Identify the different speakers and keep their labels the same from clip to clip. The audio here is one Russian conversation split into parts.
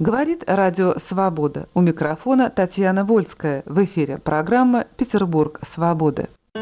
Speaker 1: Говорит Радио «Свобода». У микрофона Татьяна Вольская. В эфире программа «Петербург. Свободы». В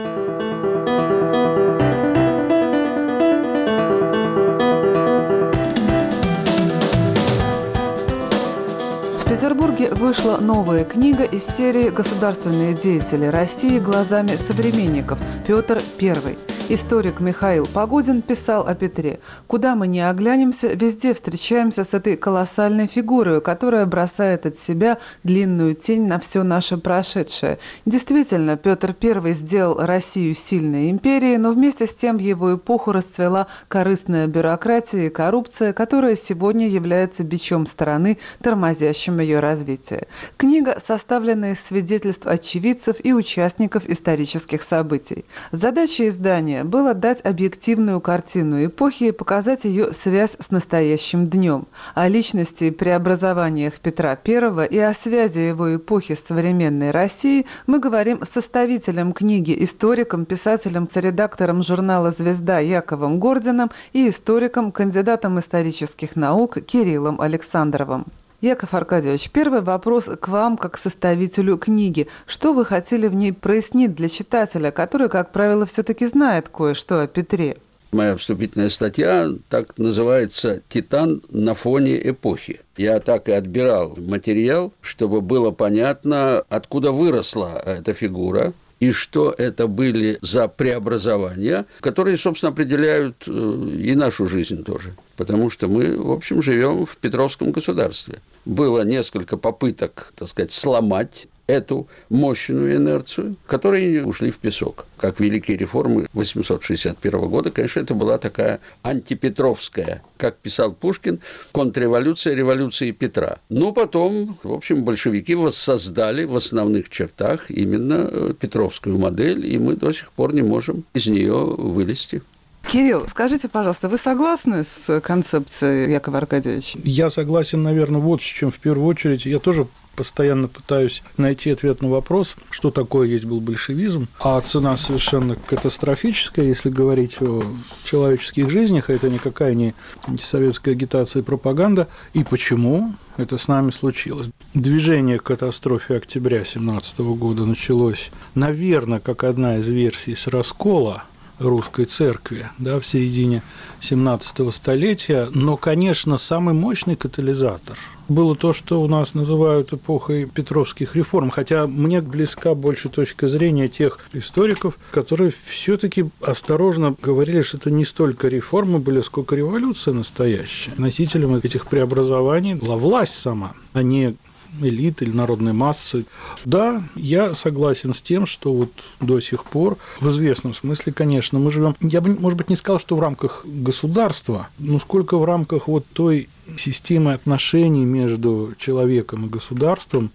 Speaker 1: Петербурге вышла новая книга из серии «Государственные деятели России глазами современников» Петр I. Историк Михаил Погодин писал о Петре. «Куда мы ни оглянемся, везде встречаемся с этой колоссальной фигурой, которая бросает от себя длинную тень на все наше прошедшее. Действительно, Петр I сделал Россию сильной империей, но вместе с тем в его эпоху расцвела корыстная бюрократия и коррупция, которая сегодня является бичом страны, тормозящим ее развитие. Книга составлена из свидетельств очевидцев и участников исторических событий. Задача издания желание было дать объективную картину эпохи и показать ее связь с настоящим днем. О личности и преобразованиях Петра I и о связи его эпохи с современной Россией мы говорим с составителем книги, историком, писателем, редактором журнала «Звезда» Яковом Гордином и историком, кандидатом исторических наук Кириллом Александровым. Яков Аркадьевич, первый вопрос к вам, как составителю книги. Что вы хотели в ней прояснить для читателя, который, как правило, все-таки знает кое-что о Петре?
Speaker 2: Моя вступительная статья так называется «Титан на фоне эпохи». Я так и отбирал материал, чтобы было понятно, откуда выросла эта фигура, и что это были за преобразования, которые, собственно, определяют э, и нашу жизнь тоже. Потому что мы, в общем, живем в Петровском государстве было несколько попыток, так сказать, сломать эту мощную инерцию, которые ушли в песок. Как великие реформы 861 года, конечно, это была такая антипетровская, как писал Пушкин, контрреволюция революции Петра. Но потом, в общем, большевики воссоздали в основных чертах именно э, петровскую модель, и мы до сих пор не можем из нее вылезти.
Speaker 1: Кирилл, скажите, пожалуйста, вы согласны с концепцией Якова Аркадьевича?
Speaker 3: Я согласен, наверное, вот с чем в первую очередь. Я тоже постоянно пытаюсь найти ответ на вопрос, что такое есть был большевизм, а цена совершенно катастрофическая, если говорить о человеческих жизнях, а это никакая не антисоветская агитация и пропаганда, и почему это с нами случилось. Движение к катастрофе октября 2017 года началось, наверное, как одна из версий с раскола русской церкви да, в середине 17 столетия. Но, конечно, самый мощный катализатор было то, что у нас называют эпохой петровских реформ, хотя мне близка больше точка зрения тех историков, которые все-таки осторожно говорили, что это не столько реформы были, сколько революция настоящая. Носителем этих преобразований была власть сама, а не элит или народной массы. Да, я согласен с тем, что вот до сих пор, в известном смысле, конечно, мы живем, я бы, может быть, не сказал, что в рамках государства, но сколько в рамках вот той системы отношений между человеком и государством,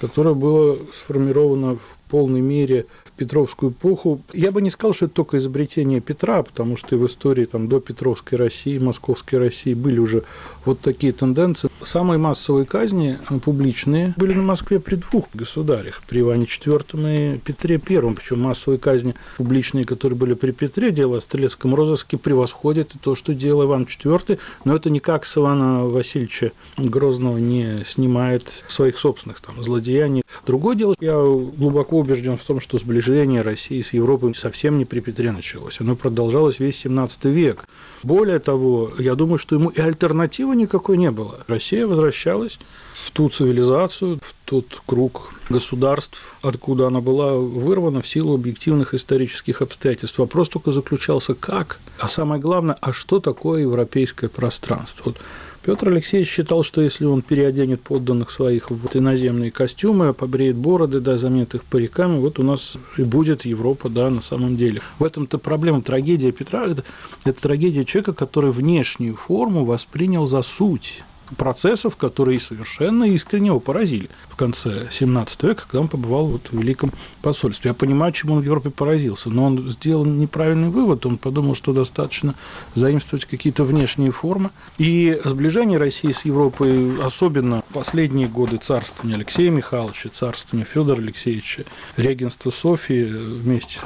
Speaker 3: которая была сформирована в полной мере Петровскую эпоху. Я бы не сказал, что это только изобретение Петра, потому что и в истории там, до Петровской России, Московской России были уже вот такие тенденции. Самые массовые казни э, публичные были на Москве при двух государях, при Иване IV и Петре I. Причем массовые казни публичные, которые были при Петре, дело о стрелецком розыске, превосходит то, что делал Иван IV, но это никак с Ивана Васильевича Грозного не снимает своих собственных там, злодеяний. Другое дело, я глубоко убежден в том, что сближение сближение России с Европой совсем не при Петре началось. Оно продолжалось весь 17 век. Более того, я думаю, что ему и альтернативы никакой не было. Россия возвращалась в ту цивилизацию, в тот круг государств, откуда она была вырвана в силу объективных исторических обстоятельств. Вопрос только заключался как, а самое главное, а что такое европейское пространство. Вот Петр Алексеевич считал, что если он переоденет подданных своих в иноземные костюмы, побреет бороды, да, заменит их париками, вот у нас и будет Европа, да, на самом деле. В этом-то проблема, трагедия Петра это, – это трагедия человека, который внешнюю форму воспринял за суть процессов, которые совершенно искренне его поразили в конце 17 века, когда он побывал вот в Великом посольстве. Я понимаю, чему он в Европе поразился, но он сделал неправильный вывод. Он подумал, что достаточно заимствовать какие-то внешние формы. И сближение России с Европой, особенно последние годы царствования Алексея Михайловича, царствования Федора Алексеевича, регенства Софии вместе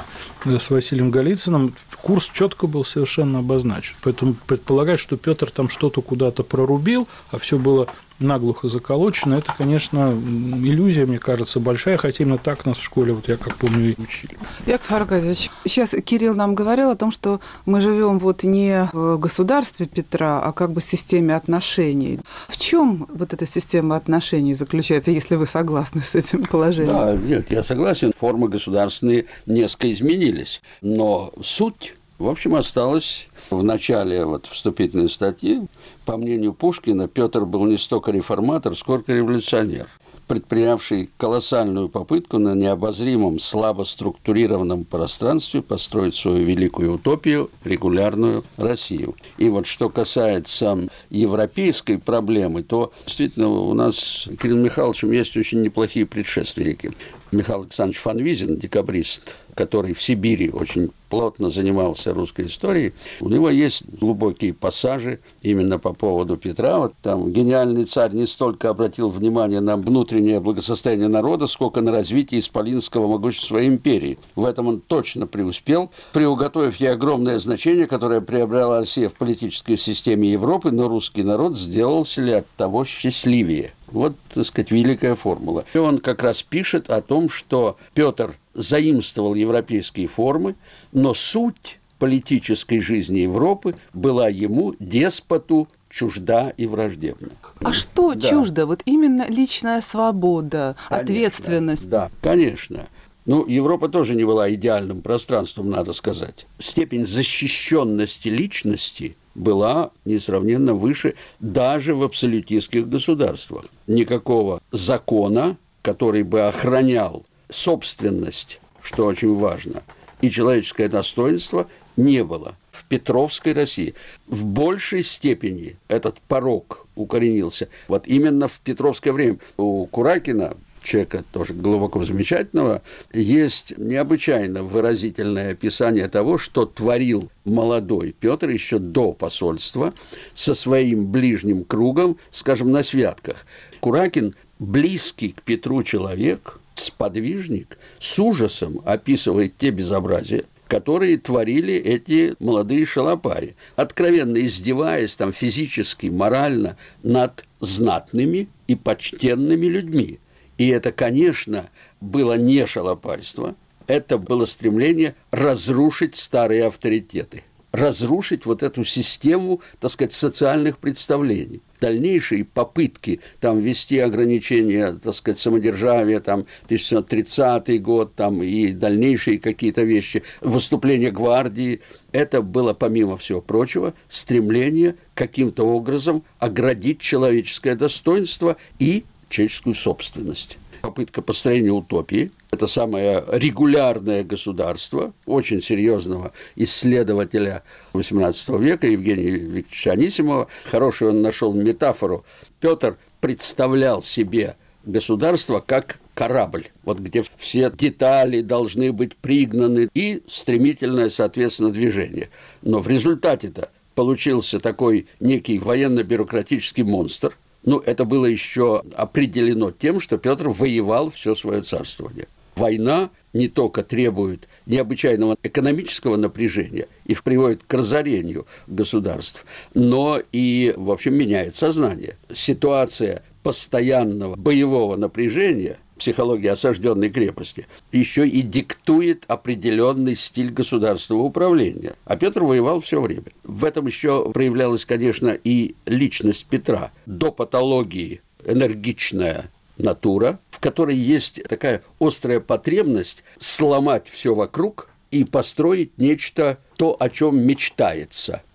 Speaker 3: с Василием Голицыным, курс четко был совершенно обозначен. Поэтому предполагать, что Петр там что-то куда-то прорубил, а все было наглухо заколочено, это, конечно, иллюзия, мне кажется, большая, хотя именно так нас в школе, вот я как помню, и учили.
Speaker 1: Яков Аркадьевич, сейчас Кирилл нам говорил о том, что мы живем вот не в государстве Петра, а как бы в системе отношений. В чем вот эта система отношений заключается, если вы согласны с этим положением?
Speaker 2: Да, нет, я согласен, формы государственные несколько изменились, но суть в общем, осталось в начале вот вступительной статьи. По мнению Пушкина, Петр был не столько реформатор, сколько революционер предпринявший колоссальную попытку на необозримом, слабо структурированном пространстве построить свою великую утопию, регулярную Россию. И вот что касается европейской проблемы, то действительно у нас с Кириллом Михайловичем есть очень неплохие предшественники. Михаил Александрович Фанвизин, декабрист, который в Сибири очень плотно занимался русской историей, у него есть глубокие пассажи именно по поводу Петра. Вот там гениальный царь не столько обратил внимание на внутреннее благосостояние народа, сколько на развитие исполинского могущества империи. В этом он точно преуспел, приуготовив ей огромное значение, которое приобрела Россия в политической системе Европы, но русский народ сделался ли от того счастливее. Вот, так сказать, великая формула. И он как раз пишет о том, что Петр заимствовал европейские формы, но суть политической жизни Европы была ему, деспоту, чужда и враждебна.
Speaker 1: А что да. чуждо? Вот именно личная свобода, конечно, ответственность.
Speaker 2: Да, конечно. Ну, Европа тоже не была идеальным пространством, надо сказать. Степень защищенности личности была несравненно выше даже в абсолютистских государствах. Никакого закона, который бы охранял собственность, что очень важно, и человеческое достоинство не было. В Петровской России в большей степени этот порог укоренился. Вот именно в Петровское время у Куракина человека тоже глубоко замечательного, есть необычайно выразительное описание того, что творил молодой Петр еще до посольства со своим ближним кругом, скажем, на святках. Куракин близкий к Петру человек, сподвижник, с ужасом описывает те безобразия, которые творили эти молодые шалопаи, откровенно издеваясь там физически, морально над знатными и почтенными людьми. И это, конечно, было не шалопайство, это было стремление разрушить старые авторитеты, разрушить вот эту систему, так сказать, социальных представлений. Дальнейшие попытки там ввести ограничения, так сказать, самодержавия, там 1930 год, там и дальнейшие какие-то вещи, выступления гвардии, это было, помимо всего прочего, стремление каким-то образом оградить человеческое достоинство и человеческую собственность. Попытка построения утопии – это самое регулярное государство очень серьезного исследователя XVIII века Евгения Викторовича Анисимова. Хорошую он нашел метафору. Петр представлял себе государство как корабль, вот где все детали должны быть пригнаны и стремительное, соответственно, движение. Но в результате-то получился такой некий военно-бюрократический монстр – ну, это было еще определено тем, что Петр воевал все свое царствование. Война не только требует необычайного экономического напряжения и приводит к разорению государств, но и, в общем, меняет сознание. Ситуация постоянного боевого напряжения – психология осажденной крепости, еще и диктует определенный стиль государственного управления. А Петр воевал все время. В этом еще проявлялась, конечно, и личность Петра. До патологии энергичная натура, в которой есть такая острая потребность сломать все вокруг и построить нечто, то, о чем мечтается –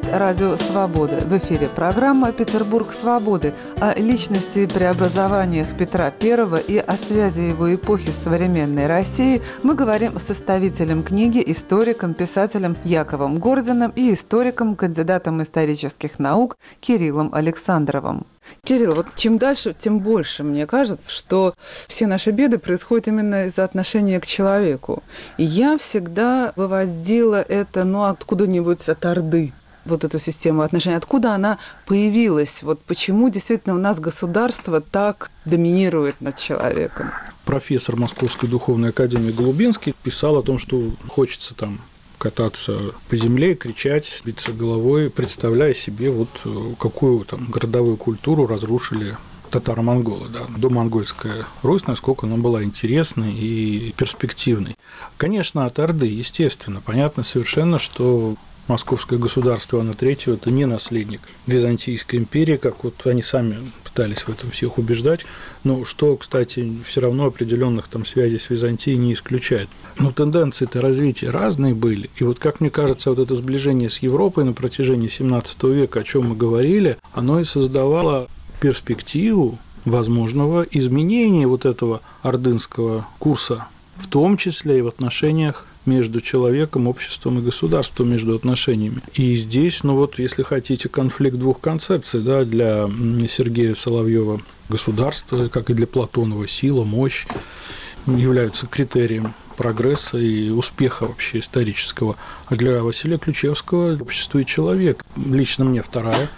Speaker 1: Говорит Радио Свобода. В эфире программа «Петербург свободы» о личности и преобразованиях Петра I и о связи его эпохи с современной Россией мы говорим с составителем книги, историком, писателем Яковом Гординым и историком, кандидатом исторических наук Кириллом Александровым. Кирилл, вот чем дальше, тем больше мне кажется, что все наши беды происходят именно из-за отношения к человеку. И я всегда выводила это, ну, откуда-нибудь от Орды вот эту систему отношений, откуда она появилась, вот почему действительно у нас государство так доминирует над человеком.
Speaker 3: Профессор Московской духовной академии Голубинский писал о том, что хочется там кататься по земле, кричать, биться головой, представляя себе, вот какую там городовую культуру разрушили татаро-монголы, да, домонгольская Русь, насколько она была интересной и перспективной. Конечно, от Орды, естественно, понятно совершенно, что Московское государство Иоанна III – это не наследник Византийской империи, как вот они сами пытались в этом всех убеждать, но что, кстати, все равно определенных там связей с Византией не исключает. Но тенденции-то развития разные были, и вот, как мне кажется, вот это сближение с Европой на протяжении 17 века, о чем мы говорили, оно и создавало перспективу возможного изменения вот этого ордынского курса, в том числе и в отношениях между человеком, обществом и государством, между отношениями. И здесь, ну вот, если хотите, конфликт двух концепций, да, для Сергея Соловьева государство, как и для Платонова сила, мощь являются критерием прогресса и успеха вообще исторического. А для Василия Ключевского общество и человек. Лично мне вторая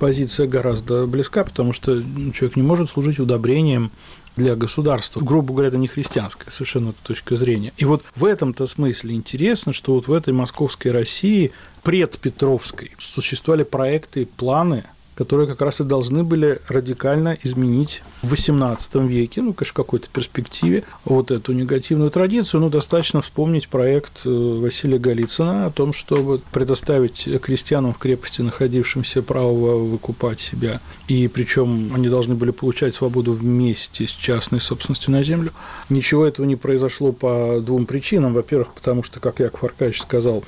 Speaker 3: позиция гораздо близка, потому что человек не может служить удобрением для государства. Грубо говоря, это не христианская совершенно точка зрения. И вот в этом-то смысле интересно, что вот в этой московской России предпетровской существовали проекты, планы которые как раз и должны были радикально изменить в XVIII веке, ну, конечно, в какой-то перспективе, вот эту негативную традицию. Ну, достаточно вспомнить проект э, Василия Голицына о том, чтобы предоставить крестьянам в крепости, находившимся, право выкупать себя. И причем они должны были получать свободу вместе с частной собственностью на землю. Ничего этого не произошло по двум причинам. Во-первых, потому что, как Яков Аркадьевич сказал,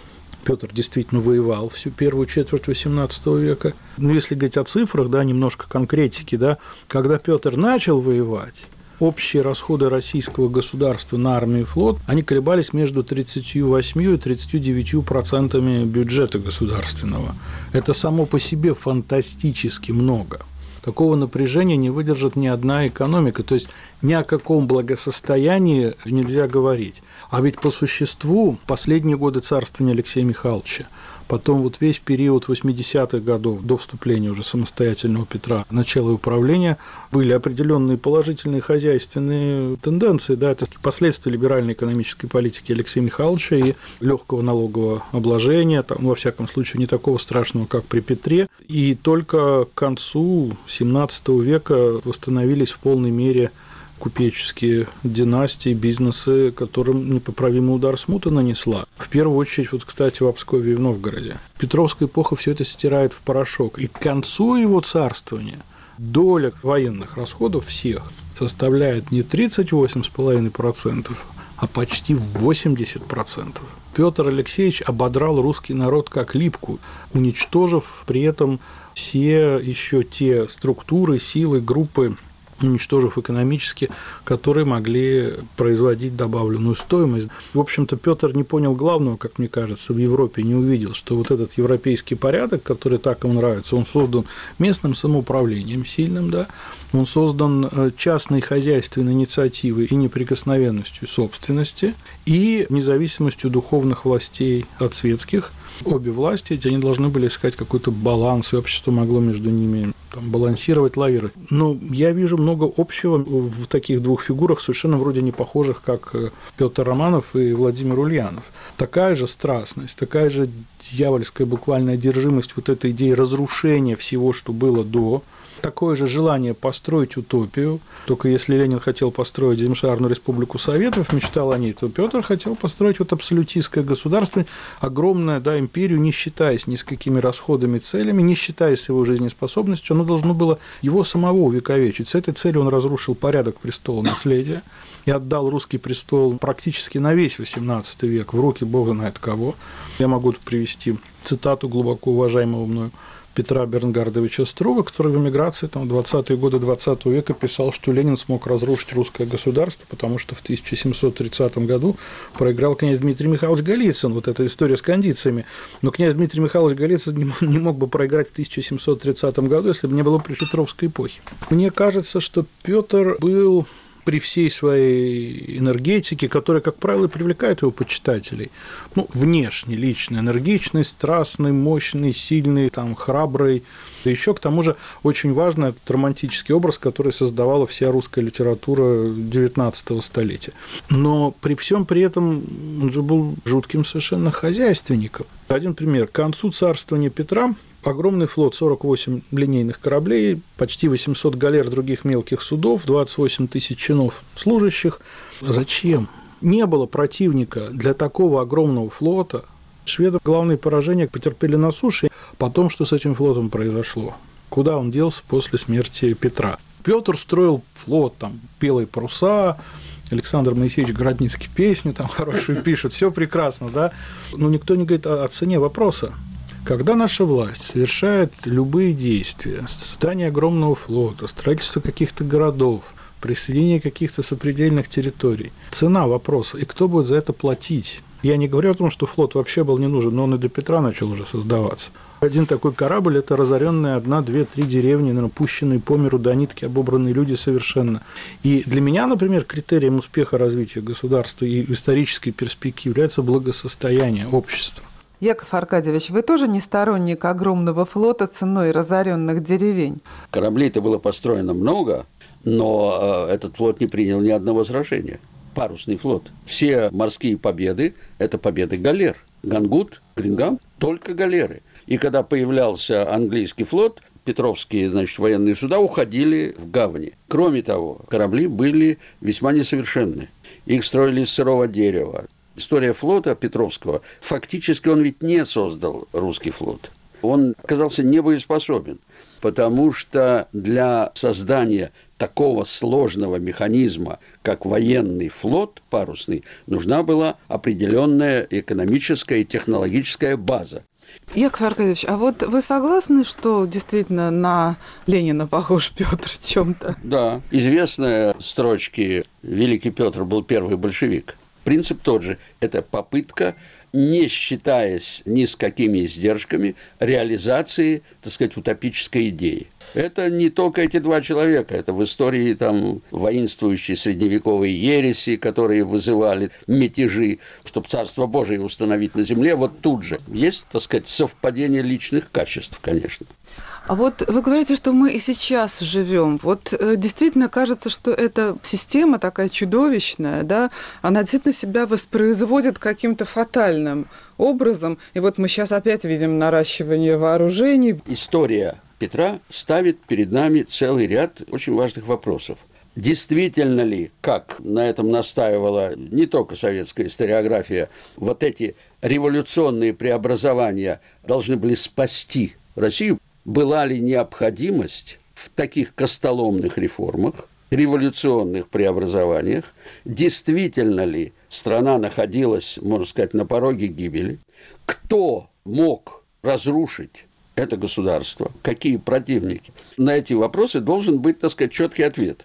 Speaker 3: Петр действительно воевал всю первую четверть XVIII века. Ну, если говорить о цифрах, да, немножко конкретики, да, когда Петр начал воевать, общие расходы российского государства на армию и флот, они колебались между 38 и 39 процентами бюджета государственного. Это само по себе фантастически много такого напряжения не выдержит ни одна экономика. То есть ни о каком благосостоянии нельзя говорить. А ведь по существу последние годы царствования Алексея Михайловича Потом вот весь период 80-х годов, до вступления уже самостоятельного Петра, начала управления, были определенные положительные хозяйственные тенденции. Да, это последствия либеральной экономической политики Алексея Михайловича и легкого налогового обложения, там, во всяком случае, не такого страшного, как при Петре. И только к концу 17 века восстановились в полной мере купеческие династии, бизнесы, которым непоправимый удар смута нанесла. В первую очередь, вот, кстати, в Обскове и в Новгороде. Петровская эпоха все это стирает в порошок. И к концу его царствования доля военных расходов всех составляет не 38,5%, а почти 80%. Петр Алексеевич ободрал русский народ как липку, уничтожив при этом все еще те структуры, силы, группы уничтожив экономически, которые могли производить добавленную стоимость. В общем-то, Петр не понял главного, как мне кажется, в Европе не увидел, что вот этот европейский порядок, который так ему нравится, он создан местным самоуправлением сильным, да, он создан э, частной хозяйственной инициативой и неприкосновенностью собственности и независимостью духовных властей от светских – обе власти, эти, они должны были искать какой-то баланс, и общество могло между ними там, балансировать, лавиры. Но я вижу много общего в таких двух фигурах, совершенно вроде не похожих, как э, Петр Романов и Владимир Ульянов. Такая же страстность, такая же дьявольская буквальная одержимость вот этой идеи разрушения всего, что было до, такое же желание построить утопию. Только если Ленин хотел построить Демшарную республику Советов, мечтал о ней, то Петр хотел построить вот абсолютистское государство, огромное, да, империю, не считаясь ни с какими расходами, целями, не считаясь его жизнеспособностью, оно должно было его самого увековечить. С этой целью он разрушил порядок престола наследия и отдал русский престол практически на весь XVIII век в руки бог знает кого. Я могу привести цитату глубоко уважаемого мною Петра Бернгардовича Струва, который в эмиграции там, в 20-е годы 20 века писал, что Ленин смог разрушить русское государство, потому что в 1730 году проиграл князь Дмитрий Михайлович Голицын. Вот эта история с кондициями. Но князь Дмитрий Михайлович Голицын не мог бы проиграть в 1730 году, если бы не было при Петровской эпохи. Мне кажется, что Петр был при всей своей энергетике, которая, как правило, привлекает его почитателей. Ну, внешне, лично, энергичный, страстный, мощный, сильный, там, храбрый. Да еще, к тому же, очень важный романтический образ, который создавала вся русская литература XIX столетия. Но при всем при этом он же был жутким совершенно хозяйственником. Один пример. К концу царствования Петра огромный флот, 48 линейных кораблей, почти 800 галер других мелких судов, 28 тысяч чинов служащих. Зачем? Не было противника для такого огромного флота. Шведы главные поражения потерпели на суше. Потом, что с этим флотом произошло? Куда он делся после смерти Петра? Петр строил флот, там, белые паруса, Александр Моисеевич Городницкий песню там хорошую пишет, все прекрасно, да, но никто не говорит о цене вопроса. Когда наша власть совершает любые действия, создание огромного флота, строительство каких-то городов, присоединение каких-то сопредельных территорий, цена вопроса, и кто будет за это платить? Я не говорю о том, что флот вообще был не нужен, но он и до Петра начал уже создаваться. Один такой корабль – это разоренные одна, две, три деревни, наверное, пущенные по миру до нитки, обобранные люди совершенно. И для меня, например, критерием успеха развития государства и исторической перспективе является благосостояние общества.
Speaker 1: Яков Аркадьевич, вы тоже не сторонник огромного флота ценой разоренных деревень?
Speaker 2: Кораблей-то было построено много, но э, этот флот не принял ни одного сражения. Парусный флот. Все морские победы – это победы галер. Гангут, Грингам – только галеры. И когда появлялся английский флот, Петровские, значит, военные суда уходили в гавани. Кроме того, корабли были весьма несовершенны. Их строили из сырого дерева история флота Петровского, фактически он ведь не создал русский флот. Он оказался небоеспособен, потому что для создания такого сложного механизма, как военный флот парусный, нужна была определенная экономическая и технологическая база.
Speaker 1: Яков Аркадьевич, а вот вы согласны, что действительно на Ленина похож Петр в чем-то?
Speaker 2: Да, известные строчки «Великий Петр был первый большевик». Принцип тот же. Это попытка не считаясь ни с какими издержками, реализации, так сказать, утопической идеи. Это не только эти два человека, это в истории там воинствующие средневековые ереси, которые вызывали мятежи, чтобы Царство Божие установить на земле, вот тут же есть, так сказать, совпадение личных качеств, конечно.
Speaker 1: А вот вы говорите, что мы и сейчас живем. Вот э, действительно кажется, что эта система такая чудовищная, да, она действительно себя воспроизводит каким-то фатальным образом. И вот мы сейчас опять видим наращивание вооружений.
Speaker 2: История Петра ставит перед нами целый ряд очень важных вопросов. Действительно ли, как на этом настаивала не только советская историография, вот эти революционные преобразования должны были спасти Россию? Была ли необходимость в таких костоломных реформах, революционных преобразованиях, действительно ли страна находилась, можно сказать, на пороге гибели, кто мог разрушить это государство, какие противники. На эти вопросы должен быть, так сказать, четкий ответ.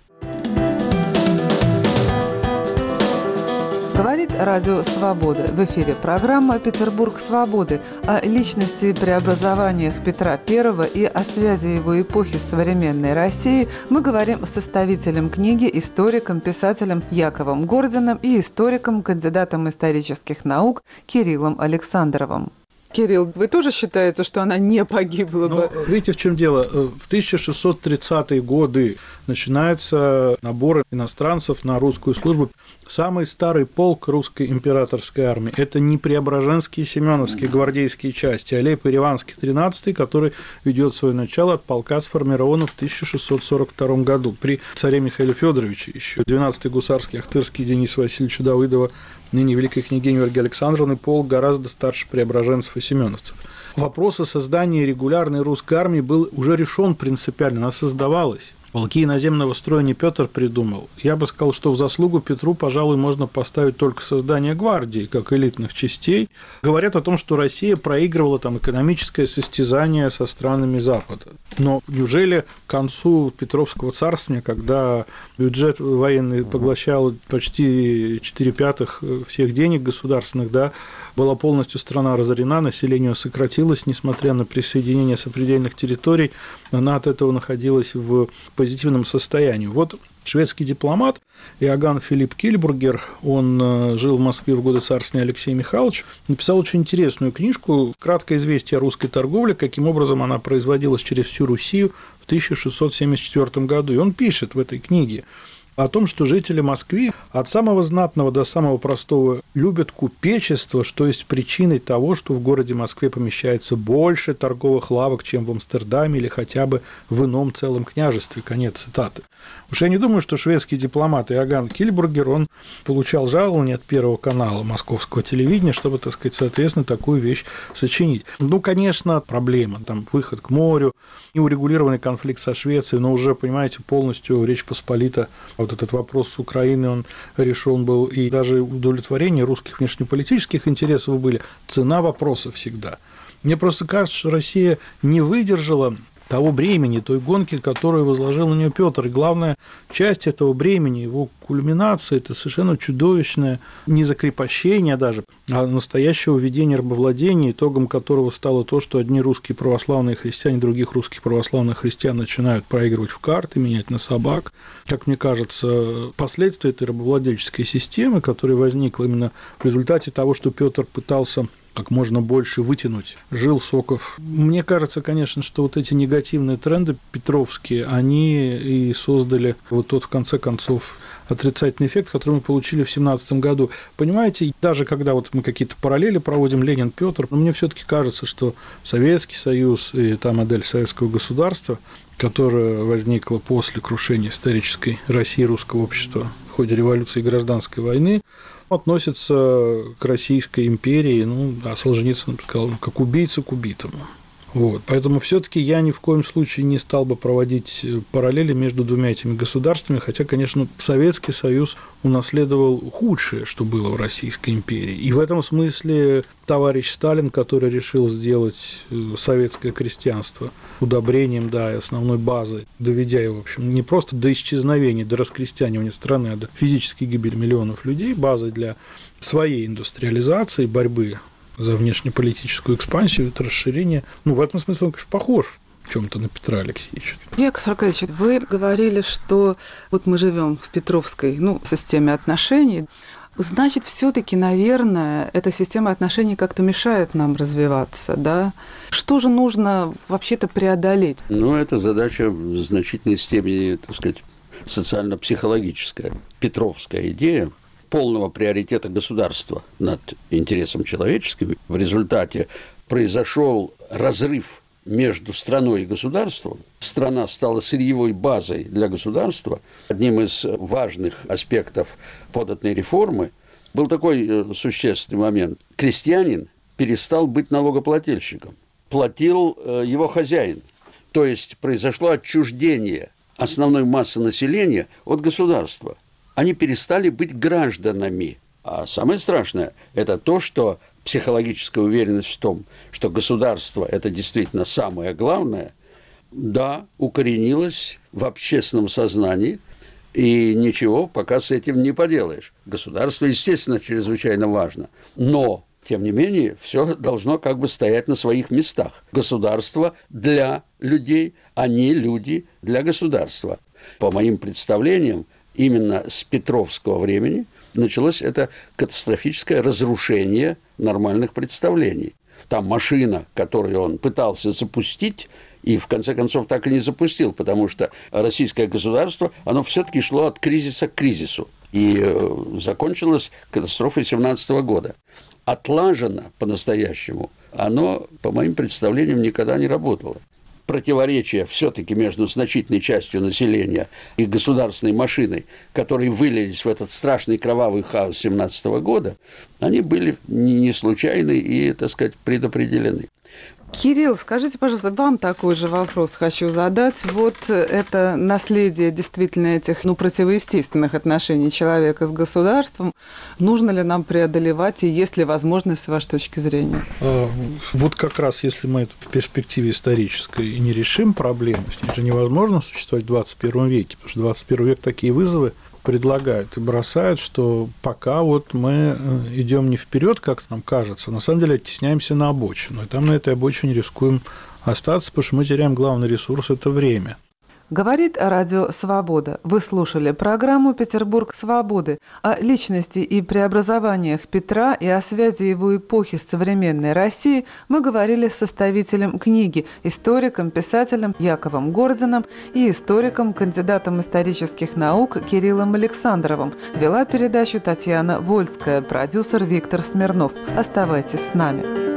Speaker 1: Говорит Радио Свобода. В эфире программа «Петербург свободы» о личности и преобразованиях Петра I и о связи его эпохи с современной Россией мы говорим с составителем книги, историком, писателем Яковом Гординым и историком, кандидатом исторических наук Кириллом Александровым. Кирилл, вы тоже считаете, что она не погибла бы?
Speaker 3: Ну, видите, в чем дело? В 1630-е годы начинается набор иностранцев на русскую службу. Самый старый полк русской императорской армии – это не Преображенские, Семеновские гвардейские части, а Лейб Ереванский 13 который ведет свое начало от полка, сформированного в 1642 году при царе Михаиле Федоровиче еще. 12-й гусарский Ахтырский Денис Васильевич Давыдова, ныне великой княгини Ольги Александровны, полк гораздо старше преображенцев и семеновцев. Вопрос о создании регулярной русской армии был уже решен принципиально, она создавалась. Полки наземного строя не Петр придумал. Я бы сказал, что в заслугу Петру, пожалуй, можно поставить только создание гвардии, как элитных частей. Говорят о том, что Россия проигрывала там экономическое состязание со странами Запада. Но неужели к концу Петровского царствования, когда бюджет военный поглощал почти 4 пятых всех денег государственных, да, была полностью страна разорена, население сократилось, несмотря на присоединение сопредельных территорий, она от этого находилась в позитивном состоянии. Вот шведский дипломат Иоганн Филипп Кильбургер, он э, жил в Москве в годы царствования Алексея Михайловича, написал очень интересную книжку «Краткое известие о русской торговле, каким образом она производилась через всю Руссию в 1674 году». И он пишет в этой книге, о том, что жители Москвы от самого знатного до самого простого любят купечество, что есть причиной того, что в городе Москве помещается больше торговых лавок, чем в Амстердаме или хотя бы в ином целом княжестве. Конец цитаты. Уж я не думаю, что шведский дипломат Иоганн Кильбургер, он получал жалование от Первого канала московского телевидения, чтобы, так сказать, соответственно, такую вещь сочинить. Ну, конечно, проблема, там, выход к морю, неурегулированный конфликт со Швецией, но уже, понимаете, полностью Речь Посполита, вот этот вопрос с Украиной, он решен был, и даже удовлетворение русских внешнеполитических интересов были. Цена вопроса всегда. Мне просто кажется, что Россия не выдержала того бремени, той гонки, которую возложил на нее Петр. И главная часть этого бремени, его кульминация, это совершенно чудовищное не закрепощение даже, а настоящего ведения рабовладения, итогом которого стало то, что одни русские православные христиане, других русских православных христиан начинают проигрывать в карты, менять на собак. Как мне кажется, последствия этой рабовладельческой системы, которая возникла именно в результате того, что Петр пытался как можно больше вытянуть жил соков. Мне кажется, конечно, что вот эти негативные тренды петровские, они и создали вот тот, в конце концов, отрицательный эффект, который мы получили в 2017 году. Понимаете, даже когда вот мы какие-то параллели проводим, Ленин, Петр, но мне все-таки кажется, что Советский Союз и та модель советского государства, которая возникла после крушения исторической России русского общества ходе революции и гражданской войны, относится к Российской империи, ну, а Солженицын сказал, как убийца к убитому. Вот. Поэтому все-таки я ни в коем случае не стал бы проводить э, параллели между двумя этими государствами, хотя, конечно, Советский Союз унаследовал худшее, что было в Российской империи. И в этом смысле товарищ Сталин, который решил сделать э, советское крестьянство удобрением, да, и основной базой, доведя его, в общем, не просто до исчезновения, до раскрестьянивания страны, а до физической гибели миллионов людей, базой для своей индустриализации, борьбы за внешнеполитическую экспансию, это расширение. Ну, в этом смысле он, конечно, похож в чем-то на Петра Алексеевича.
Speaker 1: Яков Аркадьевич, вы говорили, что вот мы живем в Петровской ну, системе отношений. Значит, все-таки, наверное, эта система отношений как-то мешает нам развиваться, да? Что же нужно вообще-то преодолеть?
Speaker 2: Ну, это задача в значительной степени, так сказать, социально-психологическая. Петровская идея полного приоритета государства над интересом человеческим. В результате произошел разрыв между страной и государством. Страна стала сырьевой базой для государства. Одним из важных аспектов податной реформы был такой э, существенный момент. Крестьянин перестал быть налогоплательщиком. Платил э, его хозяин. То есть произошло отчуждение основной массы населения от государства они перестали быть гражданами. А самое страшное – это то, что психологическая уверенность в том, что государство – это действительно самое главное, да, укоренилась в общественном сознании, и ничего пока с этим не поделаешь. Государство, естественно, чрезвычайно важно, но тем не менее, все должно как бы стоять на своих местах. Государство для людей, а не люди для государства. По моим представлениям, именно с Петровского времени началось это катастрофическое разрушение нормальных представлений. Там машина, которую он пытался запустить, и в конце концов так и не запустил, потому что российское государство, оно все-таки шло от кризиса к кризису. И э, закончилось катастрофой 17 года. Отлажено по-настоящему, оно, по моим представлениям, никогда не работало противоречия все-таки между значительной частью населения и государственной машиной, которые вылились в этот страшный кровавый хаос 17 года, они были не случайны и, так сказать, предопределены.
Speaker 1: Кирилл, скажите, пожалуйста, вам такой же вопрос хочу задать. Вот это наследие действительно этих ну, противоестественных отношений человека с государством. Нужно ли нам преодолевать, и есть ли возможность с вашей точки зрения?
Speaker 3: А, вот как раз, если мы это в перспективе исторической не решим проблему, с ней же невозможно существовать в 21 веке, потому что 21 век такие вызовы предлагают и бросают, что пока вот мы э, идем не вперед, как нам кажется, на самом деле оттесняемся на обочину. И там на этой обочине рискуем остаться, потому что мы теряем главный ресурс – это время.
Speaker 1: Говорит радио «Свобода». Вы слушали программу «Петербург свободы» о личности и преобразованиях Петра и о связи его эпохи с современной Россией мы говорили с составителем книги, историком, писателем Яковом Гордином и историком, кандидатом исторических наук Кириллом Александровым. Вела передачу Татьяна Вольская, продюсер Виктор Смирнов. Оставайтесь с нами.